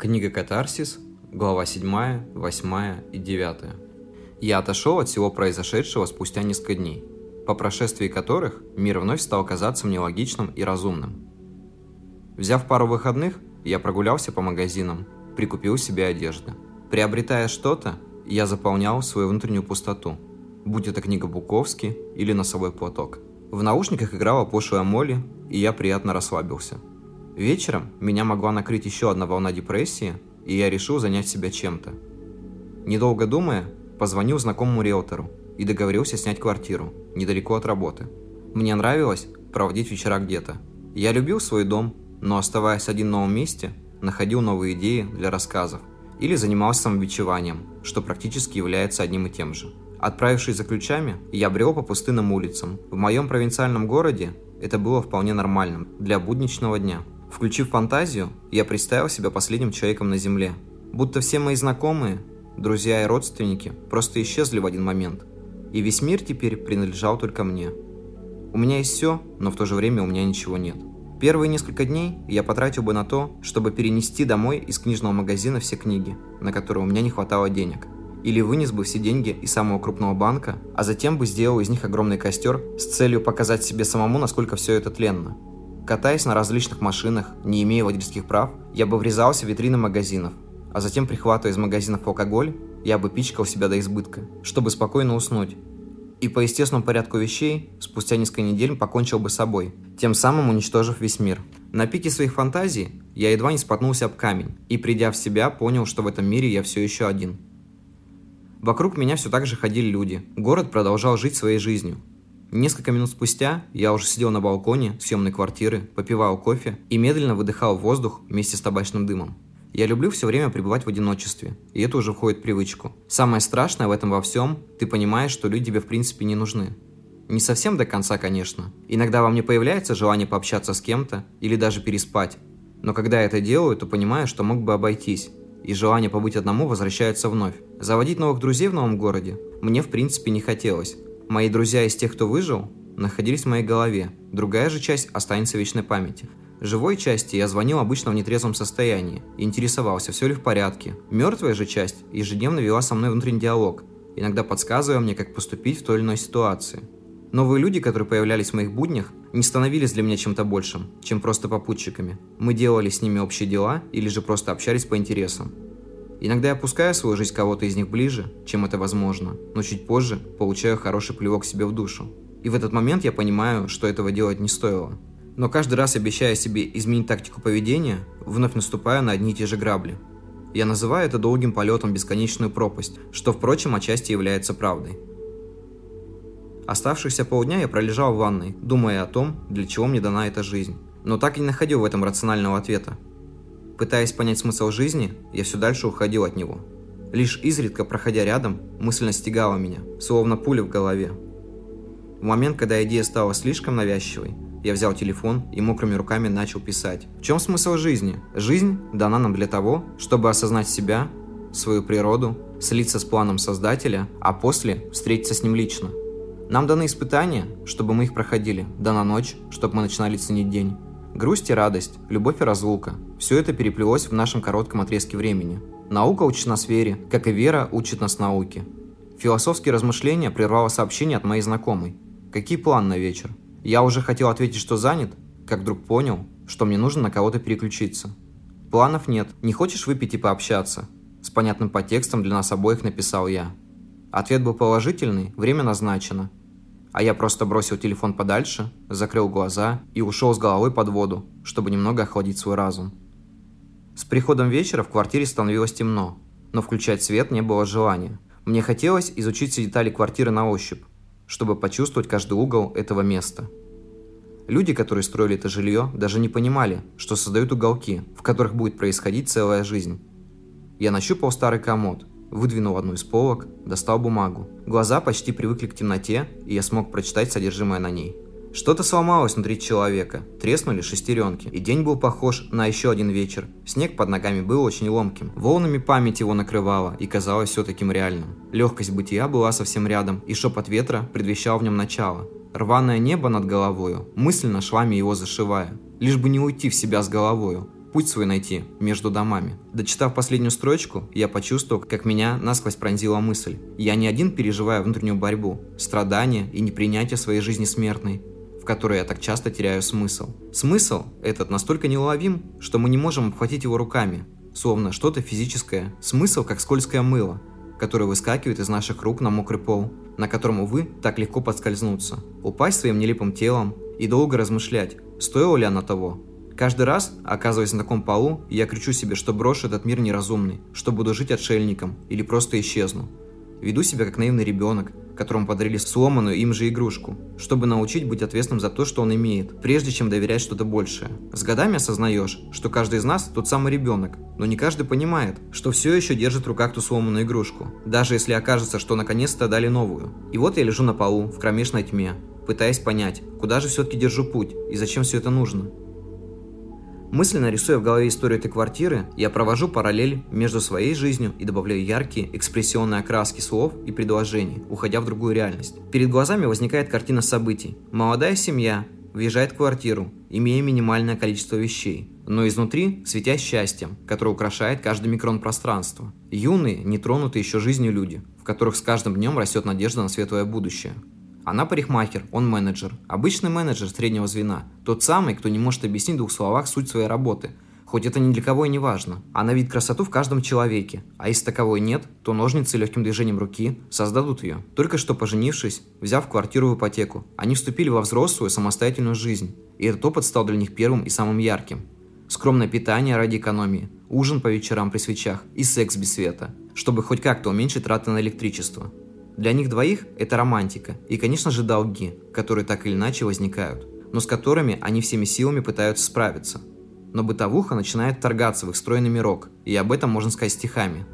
Книга «Катарсис», глава 7, 8 и 9. Я отошел от всего произошедшего спустя несколько дней, по прошествии которых мир вновь стал казаться мне логичным и разумным. Взяв пару выходных, я прогулялся по магазинам, прикупил себе одежды. Приобретая что-то, я заполнял свою внутреннюю пустоту, будь это книга Буковски или носовой платок. В наушниках играла пошлая Молли, и я приятно расслабился – Вечером меня могла накрыть еще одна волна депрессии, и я решил занять себя чем-то. Недолго думая, позвонил знакомому риэлтору и договорился снять квартиру, недалеко от работы. Мне нравилось проводить вечера где-то. Я любил свой дом, но оставаясь один в новом месте, находил новые идеи для рассказов или занимался самобичеванием, что практически является одним и тем же. Отправившись за ключами, я брел по пустынным улицам. В моем провинциальном городе это было вполне нормальным для будничного дня – Включив фантазию, я представил себя последним человеком на Земле. Будто все мои знакомые, друзья и родственники просто исчезли в один момент. И весь мир теперь принадлежал только мне. У меня есть все, но в то же время у меня ничего нет. Первые несколько дней я потратил бы на то, чтобы перенести домой из книжного магазина все книги, на которые у меня не хватало денег. Или вынес бы все деньги из самого крупного банка, а затем бы сделал из них огромный костер с целью показать себе самому, насколько все это тленно. Катаясь на различных машинах, не имея водительских прав, я бы врезался в витрины магазинов, а затем, прихватывая из магазинов алкоголь, я бы пичкал себя до избытка, чтобы спокойно уснуть. И по естественному порядку вещей, спустя несколько недель покончил бы с собой, тем самым уничтожив весь мир. На пике своих фантазий я едва не споткнулся об камень, и придя в себя, понял, что в этом мире я все еще один. Вокруг меня все так же ходили люди. Город продолжал жить своей жизнью, Несколько минут спустя я уже сидел на балконе съемной квартиры, попивал кофе и медленно выдыхал воздух вместе с табачным дымом. Я люблю все время пребывать в одиночестве, и это уже входит в привычку. Самое страшное в этом во всем, ты понимаешь, что люди тебе в принципе не нужны. Не совсем до конца, конечно. Иногда во мне появляется желание пообщаться с кем-то или даже переспать. Но когда я это делаю, то понимаю, что мог бы обойтись. И желание побыть одному возвращается вновь. Заводить новых друзей в новом городе мне в принципе не хотелось. Мои друзья из тех, кто выжил, находились в моей голове. Другая же часть останется в вечной памяти. Живой части я звонил обычно в нетрезвом состоянии и интересовался, все ли в порядке. Мертвая же часть ежедневно вела со мной внутренний диалог, иногда подсказывая мне, как поступить в той или иной ситуации. Новые люди, которые появлялись в моих буднях, не становились для меня чем-то большим, чем просто попутчиками. Мы делали с ними общие дела или же просто общались по интересам. Иногда я опускаю свою жизнь кого-то из них ближе, чем это возможно, но чуть позже получаю хороший плевок себе в душу. И в этот момент я понимаю, что этого делать не стоило. Но каждый раз обещая себе изменить тактику поведения, вновь наступаю на одни и те же грабли. Я называю это долгим полетом бесконечную пропасть, что, впрочем, отчасти является правдой. Оставшиеся полдня я пролежал в ванной, думая о том, для чего мне дана эта жизнь. Но так и не находил в этом рационального ответа. Пытаясь понять смысл жизни, я все дальше уходил от него. Лишь изредка, проходя рядом, мысль настигала меня, словно пуля в голове. В момент, когда идея стала слишком навязчивой, я взял телефон и мокрыми руками начал писать. В чем смысл жизни? Жизнь дана нам для того, чтобы осознать себя, свою природу, слиться с планом Создателя, а после встретиться с ним лично. Нам даны испытания, чтобы мы их проходили, дана ночь, чтобы мы начинали ценить день. Грусть и радость, любовь и разлука – все это переплелось в нашем коротком отрезке времени. Наука учит нас вере, как и вера учит нас науке. Философские размышления прервало сообщение от моей знакомой. Какие планы на вечер? Я уже хотел ответить, что занят, как вдруг понял, что мне нужно на кого-то переключиться. Планов нет, не хочешь выпить и пообщаться? С понятным подтекстом для нас обоих написал я. Ответ был положительный, время назначено – а я просто бросил телефон подальше, закрыл глаза и ушел с головой под воду, чтобы немного охладить свой разум. С приходом вечера в квартире становилось темно, но включать свет не было желания. Мне хотелось изучить все детали квартиры на ощупь, чтобы почувствовать каждый угол этого места. Люди, которые строили это жилье, даже не понимали, что создают уголки, в которых будет происходить целая жизнь. Я нащупал старый комод, выдвинул одну из полок, достал бумагу. Глаза почти привыкли к темноте, и я смог прочитать содержимое на ней. Что-то сломалось внутри человека, треснули шестеренки, и день был похож на еще один вечер. Снег под ногами был очень ломким, волнами память его накрывала и казалось все таким реальным. Легкость бытия была совсем рядом, и шепот ветра предвещал в нем начало. Рваное небо над головою, мысленно швами его зашивая, лишь бы не уйти в себя с головою. путь свой найти между домами. Дочитав последнюю строчку, я почувствовал, как меня насквозь пронзила мысль. Я не один переживаю внутреннюю борьбу, страдания и непринятие своей жизни смертной, которой я так часто теряю смысл. Смысл этот настолько неуловим, что мы не можем обхватить его руками, словно что-то физическое. Смысл, как скользкое мыло, которое выскакивает из наших рук на мокрый пол, на котором, увы, так легко подскользнуться, упасть своим нелепым телом и долго размышлять, стоило ли оно того. Каждый раз, оказываясь на таком полу, я кричу себе, что брошу этот мир неразумный, что буду жить отшельником или просто исчезну. Веду себя как наивный ребенок, которому подарили сломанную им же игрушку, чтобы научить быть ответственным за то, что он имеет, прежде чем доверять что-то большее. С годами осознаешь, что каждый из нас тот самый ребенок, но не каждый понимает, что все еще держит в руках ту сломанную игрушку, даже если окажется, что наконец-то дали новую. И вот я лежу на полу, в кромешной тьме, пытаясь понять, куда же все-таки держу путь и зачем все это нужно. Мысленно рисуя в голове историю этой квартиры, я провожу параллель между своей жизнью и добавляю яркие, экспрессионные окраски слов и предложений, уходя в другую реальность. Перед глазами возникает картина событий. Молодая семья въезжает в квартиру, имея минимальное количество вещей, но изнутри светя счастьем, которое украшает каждый микрон пространства. Юные, нетронутые еще жизнью люди, в которых с каждым днем растет надежда на светлое будущее. Она парикмахер, он менеджер. Обычный менеджер среднего звена. Тот самый, кто не может объяснить в двух словах суть своей работы. Хоть это ни для кого и не важно. Она видит красоту в каждом человеке. А если таковой нет, то ножницы легким движением руки создадут ее. Только что поженившись, взяв квартиру в ипотеку, они вступили во взрослую самостоятельную жизнь. И этот опыт стал для них первым и самым ярким. Скромное питание ради экономии, ужин по вечерам при свечах и секс без света, чтобы хоть как-то уменьшить траты на электричество. Для них двоих это романтика и, конечно же, долги, которые так или иначе возникают, но с которыми они всеми силами пытаются справиться. Но бытовуха начинает вторгаться в их стройный мирок, и об этом можно сказать стихами.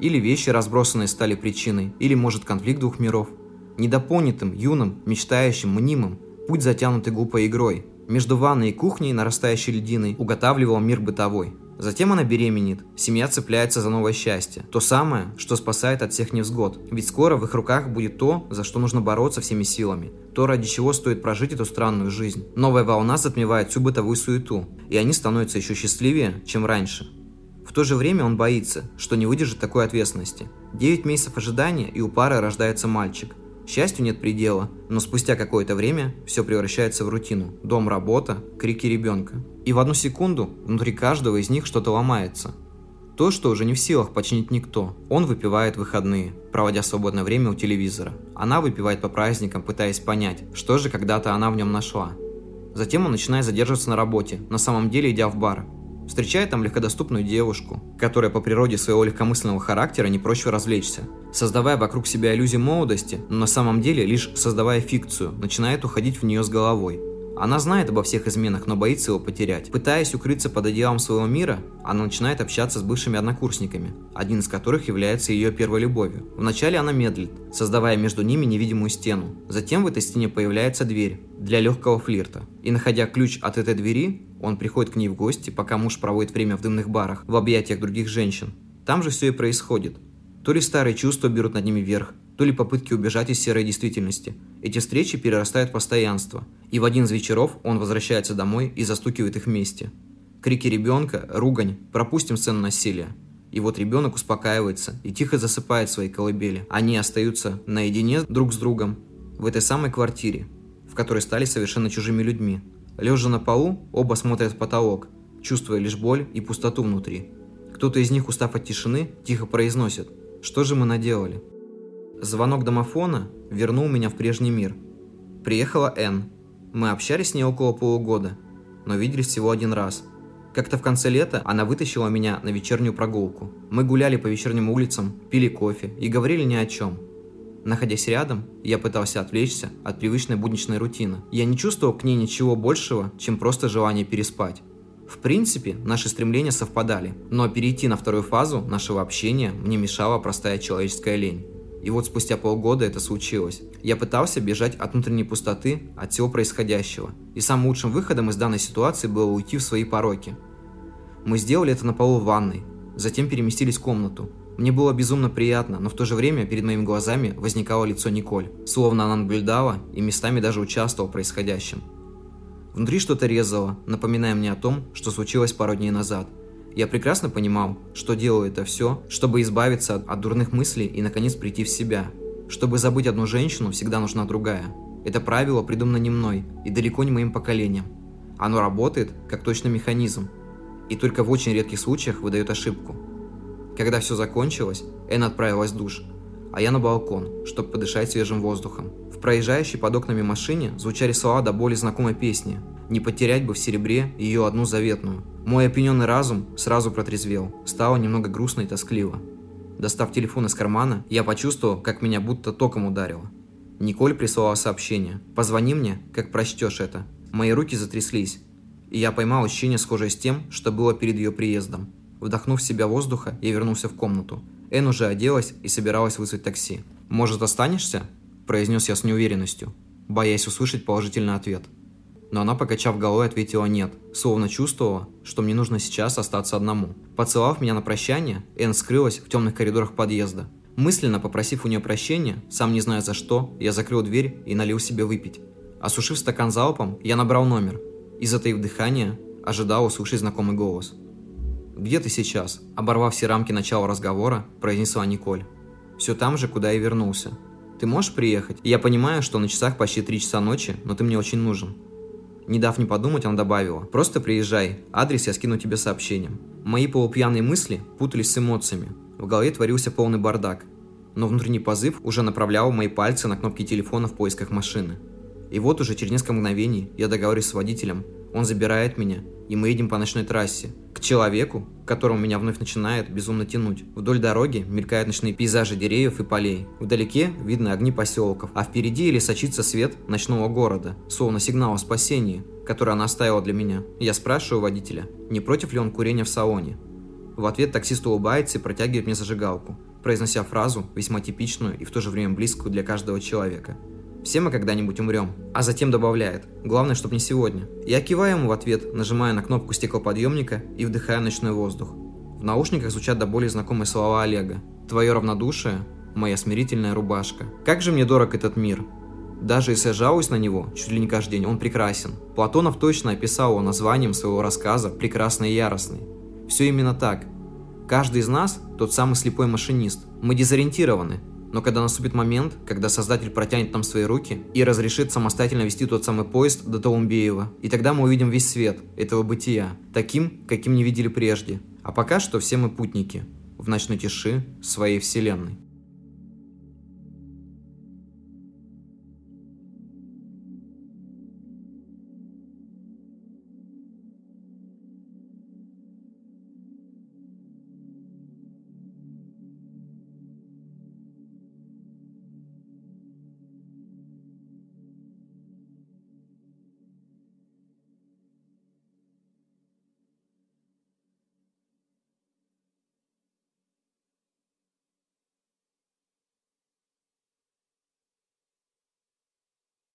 Или вещи, разбросанные, стали причиной, или, может, конфликт двух миров. Недопонятым, юным, мечтающим, мнимым, путь затянутый глупой игрой. Между ванной и кухней, нарастающей льдиной, уготавливал мир бытовой – Затем она беременеет, семья цепляется за новое счастье. То самое, что спасает от всех невзгод. Ведь скоро в их руках будет то, за что нужно бороться всеми силами. То, ради чего стоит прожить эту странную жизнь. Новая волна затмевает всю бытовую суету, и они становятся еще счастливее, чем раньше. В то же время он боится, что не выдержит такой ответственности. 9 месяцев ожидания, и у пары рождается мальчик. Счастью нет предела, но спустя какое-то время все превращается в рутину. Дом, работа, крики ребенка. И в одну секунду внутри каждого из них что-то ломается. То, что уже не в силах починить никто. Он выпивает выходные, проводя свободное время у телевизора. Она выпивает по праздникам, пытаясь понять, что же когда-то она в нем нашла. Затем он начинает задерживаться на работе, на самом деле идя в бар, встречая там легкодоступную девушку, которая по природе своего легкомысленного характера не проще развлечься. Создавая вокруг себя иллюзию молодости, но на самом деле лишь создавая фикцию, начинает уходить в нее с головой. Она знает обо всех изменах, но боится его потерять. Пытаясь укрыться под одеялом своего мира, она начинает общаться с бывшими однокурсниками, один из которых является ее первой любовью. Вначале она медлит, создавая между ними невидимую стену. Затем в этой стене появляется дверь для легкого флирта. И находя ключ от этой двери, он приходит к ней в гости, пока муж проводит время в дымных барах, в объятиях других женщин. Там же все и происходит. То ли старые чувства берут над ними верх, то ли попытки убежать из серой действительности. Эти встречи перерастают в постоянство, и в один из вечеров он возвращается домой и застукивает их вместе. Крики ребенка, ругань, пропустим сцену насилия. И вот ребенок успокаивается и тихо засыпает в своей колыбели. Они остаются наедине друг с другом в этой самой квартире, в которой стали совершенно чужими людьми. Лежа на полу, оба смотрят в потолок, чувствуя лишь боль и пустоту внутри. Кто-то из них, устав от тишины, тихо произносит «Что же мы наделали?» Звонок домофона вернул меня в прежний мир. Приехала Энн. Мы общались с ней около полугода, но виделись всего один раз. Как-то в конце лета она вытащила меня на вечернюю прогулку. Мы гуляли по вечерним улицам, пили кофе и говорили ни о чем. Находясь рядом, я пытался отвлечься от привычной будничной рутины. Я не чувствовал к ней ничего большего, чем просто желание переспать. В принципе, наши стремления совпадали, но перейти на вторую фазу нашего общения мне мешала простая человеческая лень. И вот спустя полгода это случилось. Я пытался бежать от внутренней пустоты, от всего происходящего. И самым лучшим выходом из данной ситуации было уйти в свои пороки. Мы сделали это на полу ванной, затем переместились в комнату. Мне было безумно приятно, но в то же время перед моими глазами возникало лицо Николь, словно она наблюдала и местами даже участвовала в происходящем. Внутри что-то резало, напоминая мне о том, что случилось пару дней назад. Я прекрасно понимал, что делаю это все, чтобы избавиться от, дурных мыслей и наконец прийти в себя. Чтобы забыть одну женщину, всегда нужна другая. Это правило придумано не мной и далеко не моим поколением. Оно работает как точный механизм, и только в очень редких случаях выдает ошибку. Когда все закончилось, Энн отправилась в душ, а я на балкон, чтобы подышать свежим воздухом. В проезжающей под окнами машине звучали слова до боли знакомой песни «Не потерять бы в серебре ее одну заветную». Мой опьяненный разум сразу протрезвел, стало немного грустно и тоскливо. Достав телефон из кармана, я почувствовал, как меня будто током ударило. Николь прислала сообщение «Позвони мне, как прочтешь это». Мои руки затряслись, и я поймал ощущение, схожее с тем, что было перед ее приездом. Вдохнув в себя воздуха, я вернулся в комнату. Эн уже оделась и собиралась вызвать такси. «Может, останешься?» – произнес я с неуверенностью, боясь услышать положительный ответ. Но она, покачав головой, ответила «нет», словно чувствовала, что мне нужно сейчас остаться одному. Поцеловав меня на прощание, Эн скрылась в темных коридорах подъезда. Мысленно попросив у нее прощения, сам не зная за что, я закрыл дверь и налил себе выпить. Осушив стакан залпом, я набрал номер и, затаив дыхание, ожидал услышать знакомый голос. «Где ты сейчас?» Оборвав все рамки начала разговора, произнесла Николь. «Все там же, куда и вернулся. Ты можешь приехать? Я понимаю, что на часах почти три часа ночи, но ты мне очень нужен». Не дав не подумать, она добавила. «Просто приезжай. Адрес я скину тебе сообщением». Мои полупьяные мысли путались с эмоциями. В голове творился полный бардак. Но внутренний позыв уже направлял мои пальцы на кнопки телефона в поисках машины. И вот уже через несколько мгновений я договорюсь с водителем. Он забирает меня, и мы едем по ночной трассе. К человеку, которому меня вновь начинает безумно тянуть. Вдоль дороги мелькают ночные пейзажи деревьев и полей. Вдалеке видны огни поселков, а впереди или сочится свет ночного города, словно сигнал о спасении, который она оставила для меня. Я спрашиваю водителя, не против ли он курения в салоне. В ответ таксист улыбается и протягивает мне зажигалку, произнося фразу, весьма типичную и в то же время близкую для каждого человека – все мы когда-нибудь умрем. А затем добавляет. Главное, чтобы не сегодня. Я киваю ему в ответ, нажимая на кнопку стеклоподъемника и вдыхая ночной воздух. В наушниках звучат до более знакомые слова Олега. Твое равнодушие – моя смирительная рубашка. Как же мне дорог этот мир. Даже если я жалуюсь на него, чуть ли не каждый день, он прекрасен. Платонов точно описал его названием своего рассказа «Прекрасный и яростный». Все именно так. Каждый из нас – тот самый слепой машинист. Мы дезориентированы, но когда наступит момент, когда Создатель протянет нам свои руки и разрешит самостоятельно вести тот самый поезд до Таумбеева, и тогда мы увидим весь свет этого бытия, таким, каким не видели прежде. А пока что все мы путники в ночной тиши своей вселенной.